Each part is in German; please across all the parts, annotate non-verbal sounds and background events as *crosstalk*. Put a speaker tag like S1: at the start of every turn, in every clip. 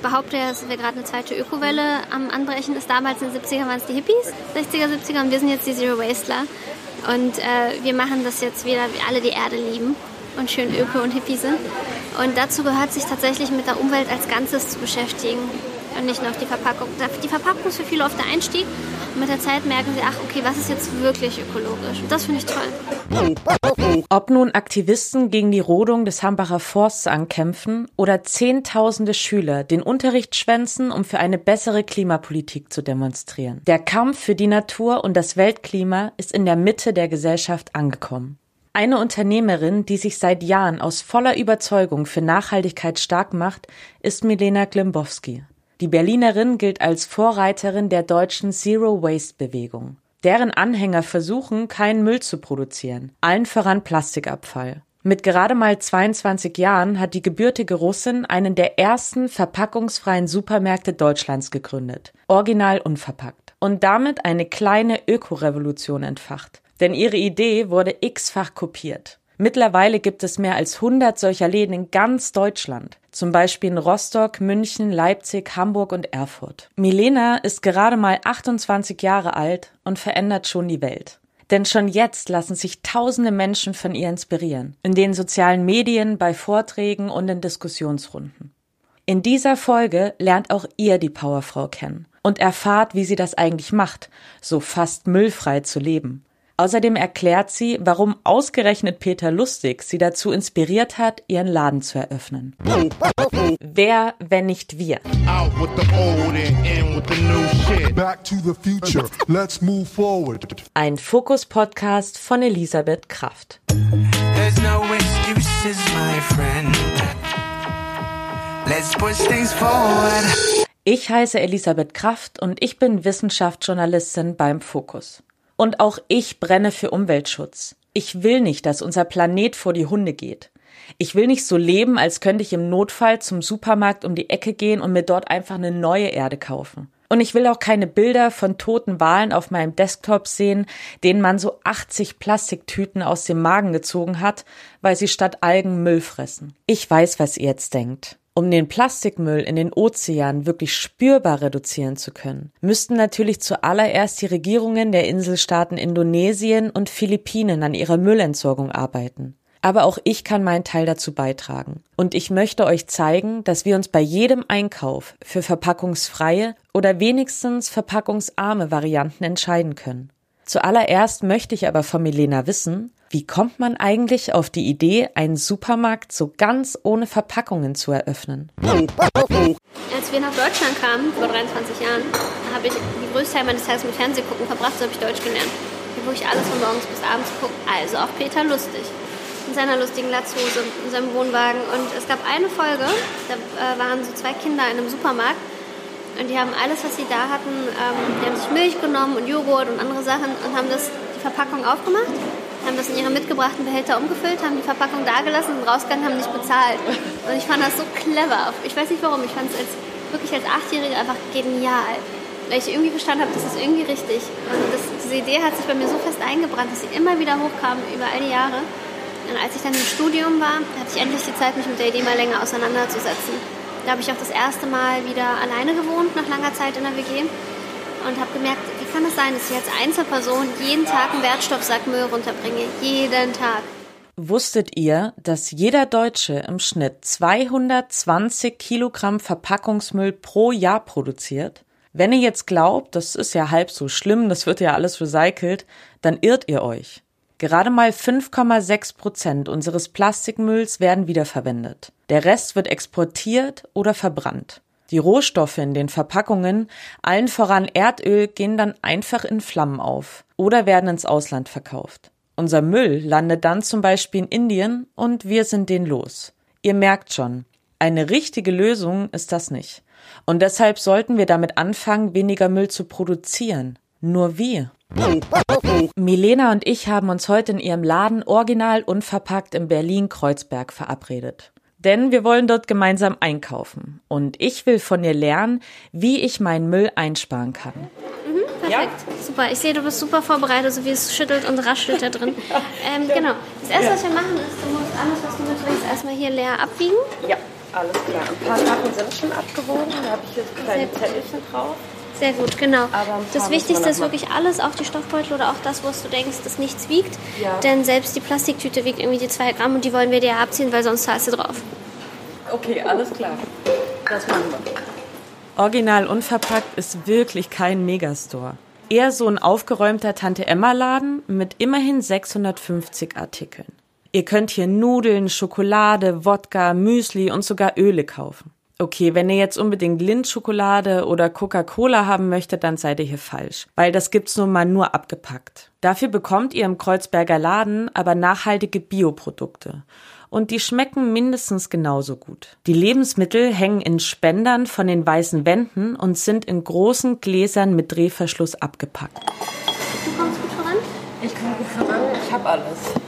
S1: ich behaupte dass wir gerade eine zweite Ökowelle am Anbrechen ist. Damals in den 70er waren es die Hippies, 60er, 70er und wir sind jetzt die Zero Wastler. Und äh, wir machen das jetzt wieder, wie alle die Erde lieben und schön öko und hippie sind. Und dazu gehört sich tatsächlich mit der Umwelt als Ganzes zu beschäftigen und nicht nur auf die Verpackung. Die Verpackung ist für viele oft der Einstieg mit der Zeit merken sie, ach okay, was ist jetzt wirklich ökologisch? Und das finde ich toll.
S2: Ob nun Aktivisten gegen die Rodung des Hambacher Forsts ankämpfen oder Zehntausende Schüler den Unterricht schwänzen, um für eine bessere Klimapolitik zu demonstrieren. Der Kampf für die Natur und das Weltklima ist in der Mitte der Gesellschaft angekommen. Eine Unternehmerin, die sich seit Jahren aus voller Überzeugung für Nachhaltigkeit stark macht, ist Milena Glimbowski. Die Berlinerin gilt als Vorreiterin der deutschen Zero Waste Bewegung. Deren Anhänger versuchen, keinen Müll zu produzieren, allen voran Plastikabfall. Mit gerade mal 22 Jahren hat die gebürtige Russin einen der ersten verpackungsfreien Supermärkte Deutschlands gegründet, original unverpackt, und damit eine kleine Ökorevolution entfacht. Denn ihre Idee wurde x-fach kopiert. Mittlerweile gibt es mehr als 100 solcher Läden in ganz Deutschland, zum Beispiel in Rostock, München, Leipzig, Hamburg und Erfurt. Milena ist gerade mal 28 Jahre alt und verändert schon die Welt. Denn schon jetzt lassen sich tausende Menschen von ihr inspirieren, in den sozialen Medien, bei Vorträgen und in Diskussionsrunden. In dieser Folge lernt auch ihr die Powerfrau kennen und erfahrt, wie sie das eigentlich macht, so fast müllfrei zu leben Außerdem erklärt sie, warum ausgerechnet Peter Lustig sie dazu inspiriert hat, ihren Laden zu eröffnen. Wer, wenn nicht wir? Ein Fokus-Podcast von Elisabeth Kraft. No excuses, ich heiße Elisabeth Kraft und ich bin Wissenschaftsjournalistin beim Fokus. Und auch ich brenne für Umweltschutz. Ich will nicht, dass unser Planet vor die Hunde geht. Ich will nicht so leben, als könnte ich im Notfall zum Supermarkt um die Ecke gehen und mir dort einfach eine neue Erde kaufen. Und ich will auch keine Bilder von toten Walen auf meinem Desktop sehen, denen man so 80 Plastiktüten aus dem Magen gezogen hat, weil sie statt Algen Müll fressen. Ich weiß, was ihr jetzt denkt. Um den Plastikmüll in den Ozeanen wirklich spürbar reduzieren zu können, müssten natürlich zuallererst die Regierungen der Inselstaaten Indonesien und Philippinen an ihrer Müllentsorgung arbeiten. Aber auch ich kann meinen Teil dazu beitragen. Und ich möchte euch zeigen, dass wir uns bei jedem Einkauf für verpackungsfreie oder wenigstens verpackungsarme Varianten entscheiden können. Zuallererst möchte ich aber von Milena wissen, wie kommt man eigentlich auf die Idee, einen Supermarkt so ganz ohne Verpackungen zu eröffnen?
S1: Als wir nach Deutschland kamen, vor 23 Jahren, habe ich die größte Teil meines Tages mit Fernsehgucken verbracht, so habe ich Deutsch gelernt. Hier, wo ich alles von morgens bis abends gucke, also auch Peter Lustig. In seiner lustigen Latzhose, in seinem Wohnwagen. Und es gab eine Folge, da äh, waren so zwei Kinder in einem Supermarkt und die haben alles, was sie da hatten, ähm, die haben sich Milch genommen und Joghurt und andere Sachen und haben das, die Verpackung aufgemacht haben das in ihre mitgebrachten Behälter umgefüllt, haben die Verpackung dagelassen und rausgegangen, haben nicht bezahlt. Und ich fand das so clever. Ich weiß nicht warum, ich fand es als, wirklich als Achtjährige einfach genial. Weil ich irgendwie verstanden habe, das ist irgendwie richtig. Und das, diese Idee hat sich bei mir so fest eingebrannt, dass sie immer wieder hochkam über all die Jahre. Und als ich dann im Studium war, hatte ich endlich die Zeit, mich mit der Idee mal länger auseinanderzusetzen. Da habe ich auch das erste Mal wieder alleine gewohnt, nach langer Zeit in der WG und habe gemerkt, kann es sein, dass ich als Einzelperson jeden Tag einen Wertstoffsack Müll runterbringe? Jeden Tag.
S2: Wusstet ihr, dass jeder Deutsche im Schnitt 220 Kilogramm Verpackungsmüll pro Jahr produziert? Wenn ihr jetzt glaubt, das ist ja halb so schlimm, das wird ja alles recycelt, dann irrt ihr euch. Gerade mal 5,6 Prozent unseres Plastikmülls werden wiederverwendet. Der Rest wird exportiert oder verbrannt. Die Rohstoffe in den Verpackungen, allen voran Erdöl, gehen dann einfach in Flammen auf oder werden ins Ausland verkauft. Unser Müll landet dann zum Beispiel in Indien und wir sind den los. Ihr merkt schon, eine richtige Lösung ist das nicht. Und deshalb sollten wir damit anfangen, weniger Müll zu produzieren. Nur wie? Milena und ich haben uns heute in ihrem Laden original unverpackt in Berlin-Kreuzberg verabredet denn wir wollen dort gemeinsam einkaufen. Und ich will von dir lernen, wie ich meinen Müll einsparen kann.
S1: Mhm, perfekt, ja? super. Ich sehe, du bist super vorbereitet, so wie es schüttelt und raschelt da drin. *laughs* Ähm, genau. Das erste, was wir machen, ist, du musst alles, was du mitbringst, erstmal hier leer abbiegen.
S2: Ja.
S3: Alles klar. Ein paar Sachen sind schon abgewogen. Da habe ich jetzt kleine Zettelchen drauf.
S1: Sehr gut, genau. das Wichtigste ist wirklich alles, auch die Stoffbeutel oder auch das, was du denkst, dass nichts wiegt. Ja. Denn selbst die Plastiktüte wiegt irgendwie die zwei Gramm und die wollen wir dir abziehen, weil sonst zahlst du drauf.
S3: Okay, alles klar. Das machen wir.
S2: Original unverpackt ist wirklich kein Megastore. Eher so ein aufgeräumter Tante-Emma-Laden mit immerhin 650 Artikeln. Ihr könnt hier Nudeln, Schokolade, Wodka, Müsli und sogar Öle kaufen. Okay, wenn ihr jetzt unbedingt Lindschokolade oder Coca-Cola haben möchtet, dann seid ihr hier falsch, weil das gibt's nun mal nur abgepackt. Dafür bekommt ihr im Kreuzberger Laden aber nachhaltige Bioprodukte. Und die schmecken mindestens genauso gut. Die Lebensmittel hängen in Spendern von den weißen Wänden und sind in großen Gläsern mit Drehverschluss abgepackt.
S1: Du kommst gut voran?
S3: Ich komme gut voran, ich habe alles.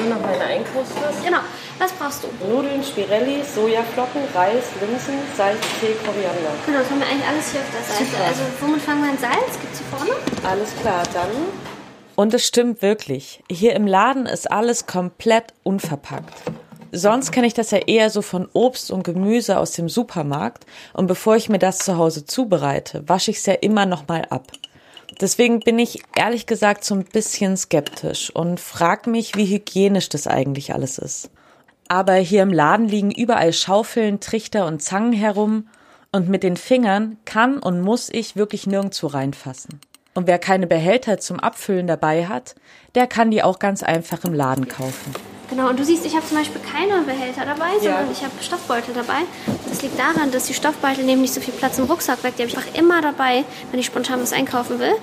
S3: Nur noch meine Einkaufsliste.
S1: Genau. Was brauchst du?
S3: Nudeln, Spirelli, Sojaflocken, Reis, Linsen, Salz, Tee, Koriander.
S1: Genau, das haben wir eigentlich alles hier auf der Seite. Super. Also womit fangen wir an? Salz? Gibt es hier vorne?
S3: Alles klar, dann.
S2: Und es stimmt wirklich. Hier im Laden ist alles komplett unverpackt. Sonst kenne ich das ja eher so von Obst und Gemüse aus dem Supermarkt und bevor ich mir das zu Hause zubereite, wasche ich es ja immer noch mal ab. Deswegen bin ich ehrlich gesagt so ein bisschen skeptisch und frage mich, wie hygienisch das eigentlich alles ist. Aber hier im Laden liegen überall Schaufeln, Trichter und Zangen herum und mit den Fingern kann und muss ich wirklich nirgendwo reinfassen. Und wer keine Behälter zum Abfüllen dabei hat, der kann die auch ganz einfach im Laden kaufen.
S1: Genau, und du siehst, ich habe zum Beispiel keine Behälter dabei, sondern ja. ich habe Stoffbeutel dabei. Das liegt daran, dass die Stoffbeutel nehmen nicht so viel Platz im Rucksack weg. Die habe ich einfach immer dabei, wenn ich spontan was einkaufen will.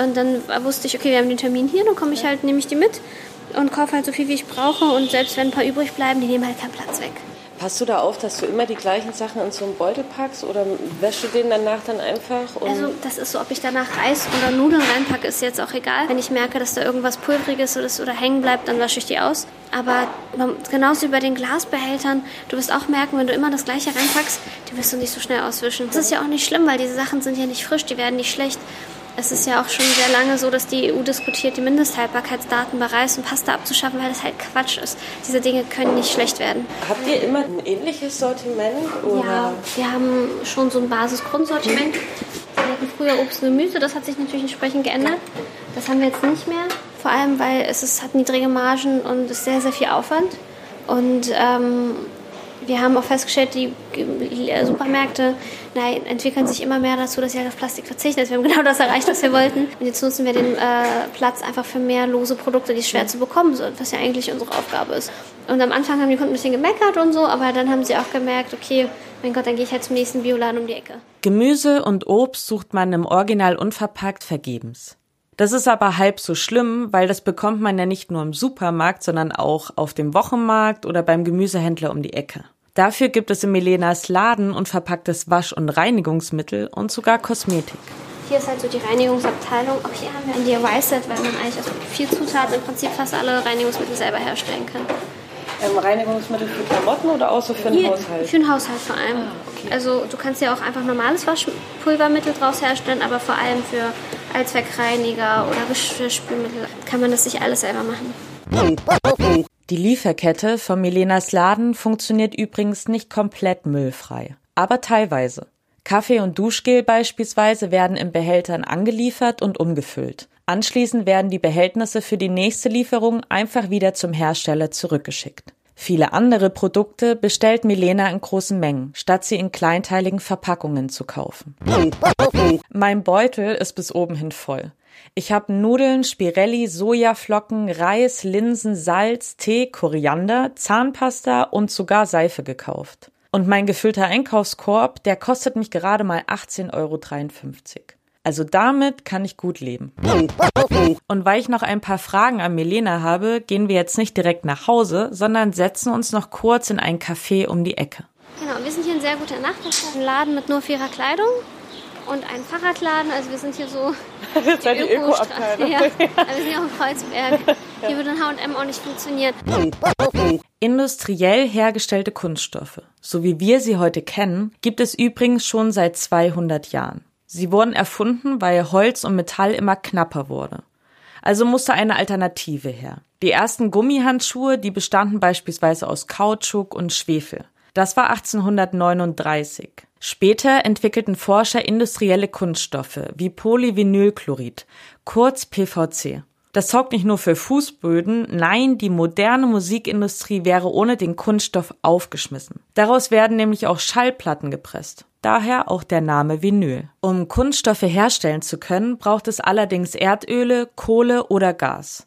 S1: Und dann wusste ich, okay, wir haben den Termin hier, dann komme ich halt, nehme ich die mit und kaufe halt so viel, wie ich brauche. Und selbst wenn ein paar übrig bleiben, die nehmen halt keinen Platz weg.
S3: Passt du da auf, dass du immer die gleichen Sachen in so einen Beutel packst oder wäschst du den danach dann einfach?
S1: also das ist so, ob ich danach Reis oder Nudeln reinpacke, ist jetzt auch egal. Wenn ich merke, dass da irgendwas Pulveriges oder, oder hängen bleibt, dann wasche ich die aus. Aber genauso wie bei den Glasbehältern, du wirst auch merken, wenn du immer das Gleiche reinpackst, die wirst du nicht so schnell auswischen. Das ist ja auch nicht schlimm, weil diese Sachen sind ja nicht frisch, die werden nicht schlecht. Es ist ja auch schon sehr lange so, dass die EU diskutiert, die Mindesthaltbarkeitsdaten bei Reis und Pasta abzuschaffen, weil das halt Quatsch ist. Diese Dinge können nicht schlecht werden.
S3: Habt ihr immer ein ähnliches Sortiment? Oder?
S1: Ja, wir haben schon so ein Basis-Grundsortiment. Wir hatten früher Obst und Gemüse, das hat sich natürlich entsprechend geändert. Das haben wir jetzt nicht mehr. Vor allem, weil es ist, hat niedrige Margen und ist sehr, sehr viel Aufwand. Und ähm, wir haben auch festgestellt, die Supermärkte nein, entwickeln sich immer mehr dazu, dass sie halt auf Plastik verzichten. Also wir haben genau das erreicht, was wir wollten. Und jetzt nutzen wir den äh, Platz einfach für mehr lose Produkte, die schwer zu bekommen sind, was ja eigentlich unsere Aufgabe ist. Und am Anfang haben die Kunden ein bisschen gemeckert und so, aber dann haben sie auch gemerkt, okay, mein Gott, dann gehe ich halt zum nächsten Bioladen um die Ecke.
S2: Gemüse und Obst sucht man im Original unverpackt vergebens. Das ist aber halb so schlimm, weil das bekommt man ja nicht nur im Supermarkt, sondern auch auf dem Wochenmarkt oder beim Gemüsehändler um die Ecke. Dafür gibt es in Milenas Laden unverpacktes Wasch- und Reinigungsmittel und sogar Kosmetik.
S1: Hier ist halt so die Reinigungsabteilung. Auch hier haben wir ein DIY-Set, weil man eigentlich aus viel Zutaten im Prinzip fast alle Reinigungsmittel selber herstellen kann.
S3: Ähm, Reinigungsmittel für Klamotten oder auch so für den
S1: hier,
S3: Haushalt?
S1: Für den Haushalt vor allem. Ah, okay. Also du kannst ja auch einfach normales Waschpulvermittel draus herstellen, aber vor allem für Allzweckreiniger oder Geschirrspülmittel kann man das sich alles selber machen.
S2: Die Lieferkette von Milenas Laden funktioniert übrigens nicht komplett müllfrei, aber teilweise. Kaffee und Duschgel beispielsweise werden in Behältern angeliefert und umgefüllt. Anschließend werden die Behältnisse für die nächste Lieferung einfach wieder zum Hersteller zurückgeschickt. Viele andere Produkte bestellt Milena in großen Mengen, statt sie in kleinteiligen Verpackungen zu kaufen. Mein Beutel ist bis oben hin voll. Ich habe Nudeln, Spirelli, Sojaflocken, Reis, Linsen, Salz, Tee, Koriander, Zahnpasta und sogar Seife gekauft. Und mein gefüllter Einkaufskorb, der kostet mich gerade mal 18,53 Euro. Also damit kann ich gut leben. Und weil ich noch ein paar Fragen an Melena habe, gehen wir jetzt nicht direkt nach Hause, sondern setzen uns noch kurz in ein Café um die Ecke.
S1: Genau, wir sind hier in sehr guter Nachbarschaft, ein Laden mit nur vierer Kleidung und ein Fahrradladen. Also wir sind hier so *laughs*
S3: das ja die Öko-Abteilung.
S1: Ja, *laughs* wir sind hier auch in Kreuzberg. Hier würde ein H&M auch nicht funktionieren.
S2: Industriell hergestellte Kunststoffe, so wie wir sie heute kennen, gibt es übrigens schon seit 200 Jahren. Sie wurden erfunden, weil Holz und Metall immer knapper wurde. Also musste eine Alternative her. Die ersten Gummihandschuhe, die bestanden beispielsweise aus Kautschuk und Schwefel. Das war 1839. Später entwickelten Forscher industrielle Kunststoffe wie Polyvinylchlorid, kurz PVC. Das sorgt nicht nur für Fußböden, nein, die moderne Musikindustrie wäre ohne den Kunststoff aufgeschmissen. Daraus werden nämlich auch Schallplatten gepresst. Daher auch der Name Vinyl. Um Kunststoffe herstellen zu können, braucht es allerdings Erdöle, Kohle oder Gas.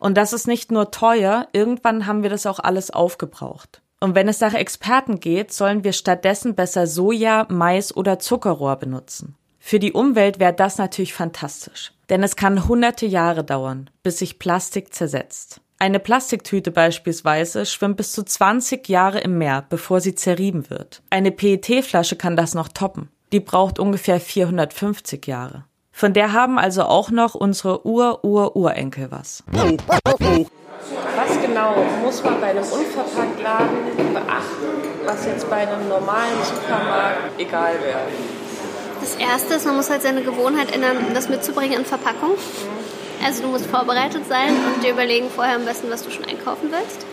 S2: Und das ist nicht nur teuer, irgendwann haben wir das auch alles aufgebraucht. Und wenn es nach Experten geht, sollen wir stattdessen besser Soja, Mais oder Zuckerrohr benutzen. Für die Umwelt wäre das natürlich fantastisch. Denn es kann hunderte Jahre dauern, bis sich Plastik zersetzt. Eine Plastiktüte beispielsweise schwimmt bis zu 20 Jahre im Meer, bevor sie zerrieben wird. Eine PET-Flasche kann das noch toppen. Die braucht ungefähr 450 Jahre. Von der haben also auch noch unsere Ur-Ur-Urenkel was.
S3: Was genau muss man bei einem Unverpacktladen beachten, was jetzt bei einem normalen Supermarkt egal wäre?
S1: Das erste ist, man muss halt seine Gewohnheit ändern, das mitzubringen in Verpackung. Also du musst vorbereitet sein und dir überlegen vorher am besten, was du schon einkaufen willst.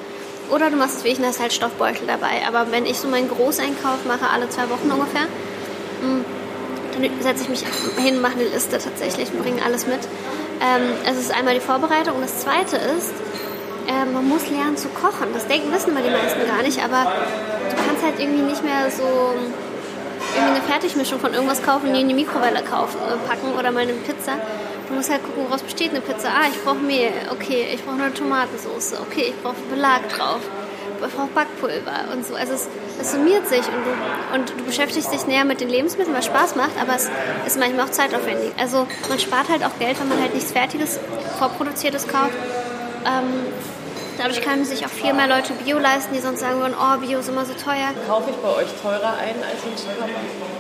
S1: Oder du machst es wie ich, hast halt Stoffbeutel dabei. Aber wenn ich so meinen Großeinkauf mache, alle zwei Wochen ungefähr, hm, dann setze ich mich hin, mache eine Liste tatsächlich und bringe alles mit. Ähm, es ist einmal die Vorbereitung und das zweite ist, äh, man muss lernen zu kochen. Das denken, wissen immer die meisten gar nicht, aber du kannst halt irgendwie nicht mehr so irgendwie eine Fertigmischung von irgendwas kaufen, die in die Mikrowelle kaufen, äh, packen oder mal eine Pizza. Du musst halt gucken, woraus besteht eine Pizza. Ah, ich brauche Mehl. Okay, ich brauche eine Tomatensauce. Okay, ich brauche Belag drauf. Ich brauche Backpulver und so. Also es, es summiert sich und du, und du beschäftigst dich näher mit den Lebensmitteln, was Spaß macht, aber es ist manchmal auch zeitaufwendig. Also man spart halt auch Geld, wenn man halt nichts Fertiges, vorproduziertes kauft. Ähm, Dadurch können sich auch viel mehr Leute Bio leisten, die sonst sagen würden, oh, Bio ist immer so teuer.
S3: Kaufe ich bei euch teurer ein als im Supermarkt?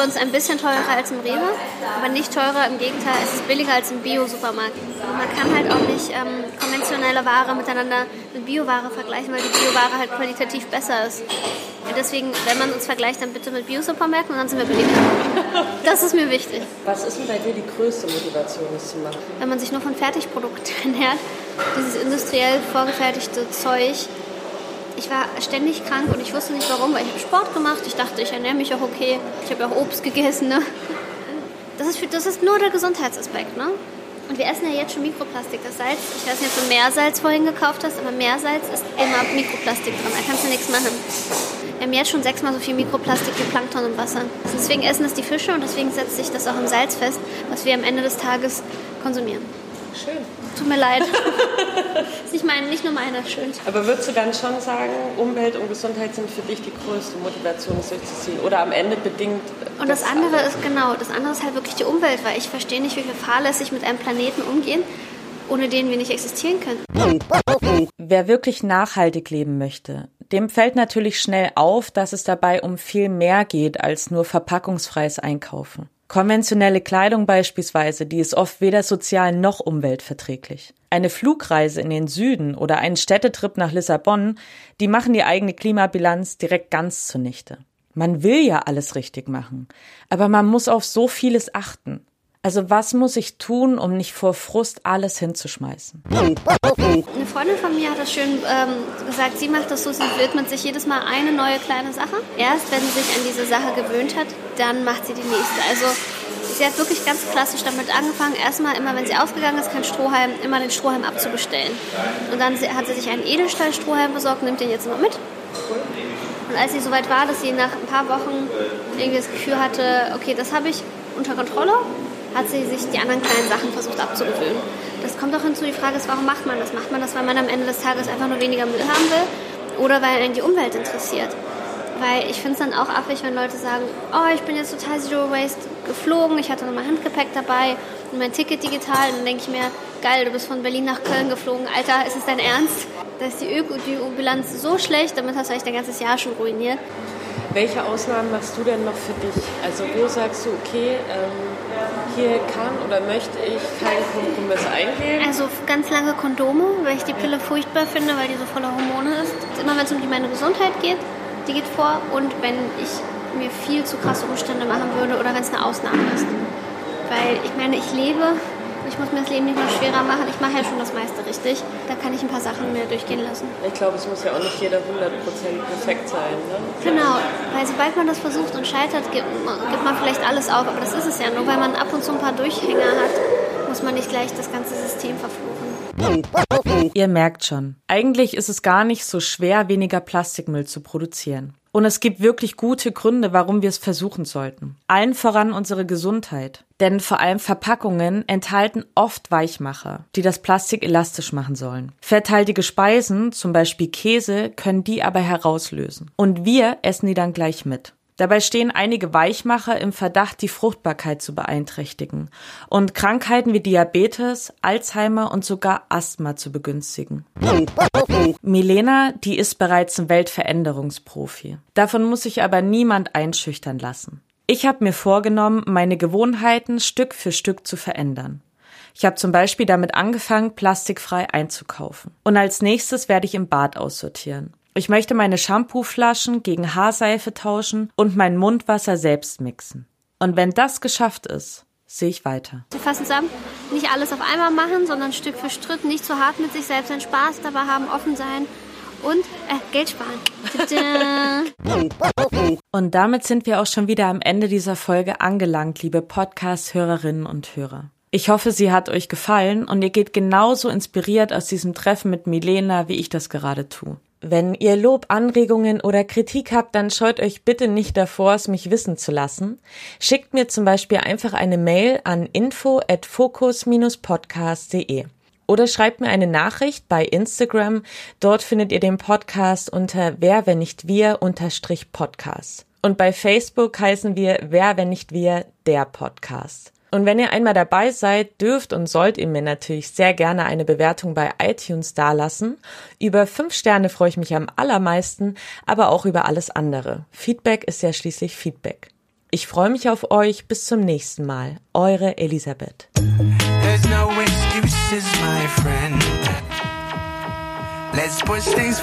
S1: Bei uns ein bisschen teurer als im Rewe, aber nicht teurer, im Gegenteil, es ist billiger als im Bio-Supermarkt. Man kann halt auch nicht ähm, konventionelle Ware miteinander mit Bioware vergleichen, weil die Bioware halt qualitativ besser ist. Und deswegen, wenn man uns vergleicht, dann bitte mit Bio-Supermärkten und dann sind wir billiger. *laughs* Das ist mir wichtig.
S3: Was ist denn bei dir die größte Motivation, das zu machen?
S1: Wenn man sich nur von Fertigprodukten *laughs* ernährt, dieses industriell vorgefertigte Zeug, ich war ständig krank und ich wusste nicht warum, weil ich habe Sport gemacht. Ich dachte, ich ernähre mich auch okay. Ich habe auch Obst gegessen. Ne? Das, ist das ist nur der Gesundheitsaspekt. Ne? Und wir essen ja jetzt schon Mikroplastik. Das Salz, ich weiß nicht, ob du Meersalz vorhin gekauft hast, aber Meersalz ist immer Mikroplastik drin. Da kannst du nichts machen. Wir haben jetzt schon sechsmal so viel Mikroplastik wie Plankton im Wasser. Deswegen essen es die Fische und deswegen setzt sich das auch im Salz fest, was wir am Ende des Tages konsumieren.
S3: Schön.
S1: Tut mir leid. *laughs* nur meine, schön.
S3: Aber würdest du dann schon sagen, Umwelt und Gesundheit sind für dich die größte Motivation, es durchzuziehen? Oder am Ende bedingt.
S1: Und das, das andere ist genau, das andere ist halt wirklich die Umwelt, weil ich verstehe nicht, wie wir fahrlässig mit einem Planeten umgehen, ohne den wir nicht existieren können.
S2: Wer wirklich nachhaltig leben möchte, dem fällt natürlich schnell auf, dass es dabei um viel mehr geht als nur verpackungsfreies Einkaufen. Konventionelle Kleidung beispielsweise, die ist oft weder sozial noch umweltverträglich. Eine Flugreise in den Süden oder ein Städtetrip nach Lissabon, die machen die eigene Klimabilanz direkt ganz zunichte. Man will ja alles richtig machen, aber man muss auf so vieles achten. Also was muss ich tun, um nicht vor Frust alles hinzuschmeißen?
S1: Eine Freundin von mir hat das schön ähm, gesagt, sie macht das so, sie widmet sich jedes Mal eine neue kleine Sache. Erst wenn sie sich an diese Sache gewöhnt hat, dann macht sie die nächste. Also sie hat wirklich ganz klassisch damit angefangen, erstmal immer, wenn sie aufgegangen ist, kein Strohhalm, immer den Strohhalm abzubestellen. Und dann hat sie sich einen Edelstahl-Strohhalm besorgt, nimmt den jetzt immer mit. Und als sie soweit war, dass sie nach ein paar Wochen irgendwie das Gefühl hatte, okay, das habe ich unter Kontrolle, hat sie sich die anderen kleinen Sachen versucht abzugewöhnen. Das kommt auch hinzu, die Frage ist, warum macht man das? Macht man das, weil man am Ende des Tages einfach nur weniger Müll haben will oder weil einen die Umwelt interessiert? Weil ich finde es dann auch affig, wenn Leute sagen, oh, ich bin jetzt total Zero Waste geflogen, ich hatte noch mein Handgepäck dabei und mein Ticket digital. Und dann denke ich mir, geil, du bist von Berlin nach Köln geflogen. Alter, ist es dein Ernst? Da ist die Öko-Bilanz so schlecht, damit hast du eigentlich dein ganzes Jahr schon ruiniert.
S3: Welche Ausnahmen machst du denn noch für dich? Also wo sagst du, okay, ähm, hier kann oder möchte ich keinen Kompromiss eingehen?
S1: Also ganz lange Kondome, weil ich die Pille furchtbar finde, weil die so voller Hormone ist. Immer wenn es um die meine Gesundheit geht, die geht vor. Und wenn ich mir viel zu krasse Umstände machen würde oder wenn es eine Ausnahme ist. Weil ich meine, ich lebe Ich muss mir das Leben nicht noch schwerer machen. Ich mache ja schon das meiste richtig. Da kann ich ein paar Sachen mehr durchgehen lassen.
S3: Ich glaube, es muss ja auch nicht jeder 100% perfekt sein. Ne?
S1: Genau, weil sobald man das versucht und scheitert, gibt man, gibt man vielleicht alles auf. Aber das ist es ja. Nur weil man ab und zu ein paar Durchhänger hat, muss man nicht gleich das ganze System verfluchen.
S2: Ihr merkt schon, eigentlich ist es gar nicht so schwer, weniger Plastikmüll zu produzieren. Und es gibt wirklich gute Gründe, warum wir es versuchen sollten. Allen voran unsere Gesundheit. Denn vor allem Verpackungen enthalten oft Weichmacher, die das Plastik elastisch machen sollen. Fetthaltige Speisen, zum Beispiel Käse, können die aber herauslösen. Und wir essen die dann gleich mit. Dabei stehen einige Weichmacher im Verdacht, die Fruchtbarkeit zu beeinträchtigen und Krankheiten wie Diabetes, Alzheimer und sogar Asthma zu begünstigen. Milena, die ist bereits ein Weltveränderungsprofi. Davon muss sich aber niemand einschüchtern lassen. Ich habe mir vorgenommen, meine Gewohnheiten Stück für Stück zu verändern. Ich habe zum Beispiel damit angefangen, plastikfrei einzukaufen. Und als nächstes werde ich im Bad aussortieren. Ich möchte meine Shampooflaschen gegen Haarseife tauschen und mein Mundwasser selbst mixen. Und wenn das geschafft ist, sehe ich weiter.
S1: Wir fassen zusammen, nicht alles auf einmal machen, sondern Stück für Stück, nicht zu hart mit sich selbst, einen Spaß dabei haben, offen sein und äh, Geld sparen.
S2: und damit sind wir auch schon wieder am Ende dieser Folge angelangt, liebe Podcast-Hörerinnen und Hörer. Ich hoffe, sie hat euch gefallen und ihr geht genauso inspiriert aus diesem Treffen mit Milena, wie ich das gerade tue. Wenn ihr Lob, Anregungen oder Kritik habt, dann scheut euch bitte nicht davor, es mich wissen zu lassen. Schickt mir zum Beispiel einfach eine Mail an info at focus-podcast.de oder schreibt mir eine Nachricht bei Instagram. Dort findet ihr den Podcast unter Wer, wenn nicht wir, unterstrich Podcast. Und bei Facebook heißen wir Wer, wenn nicht wir, der Podcast. Und wenn ihr einmal dabei seid, dürft und sollt ihr mir natürlich sehr gerne eine Bewertung bei iTunes dalassen. Über fünf Sterne freue ich mich am allermeisten, aber auch über alles andere. Feedback ist ja schließlich Feedback. Ich freue mich auf euch. Bis zum nächsten Mal. Eure Elisabeth. No excuses,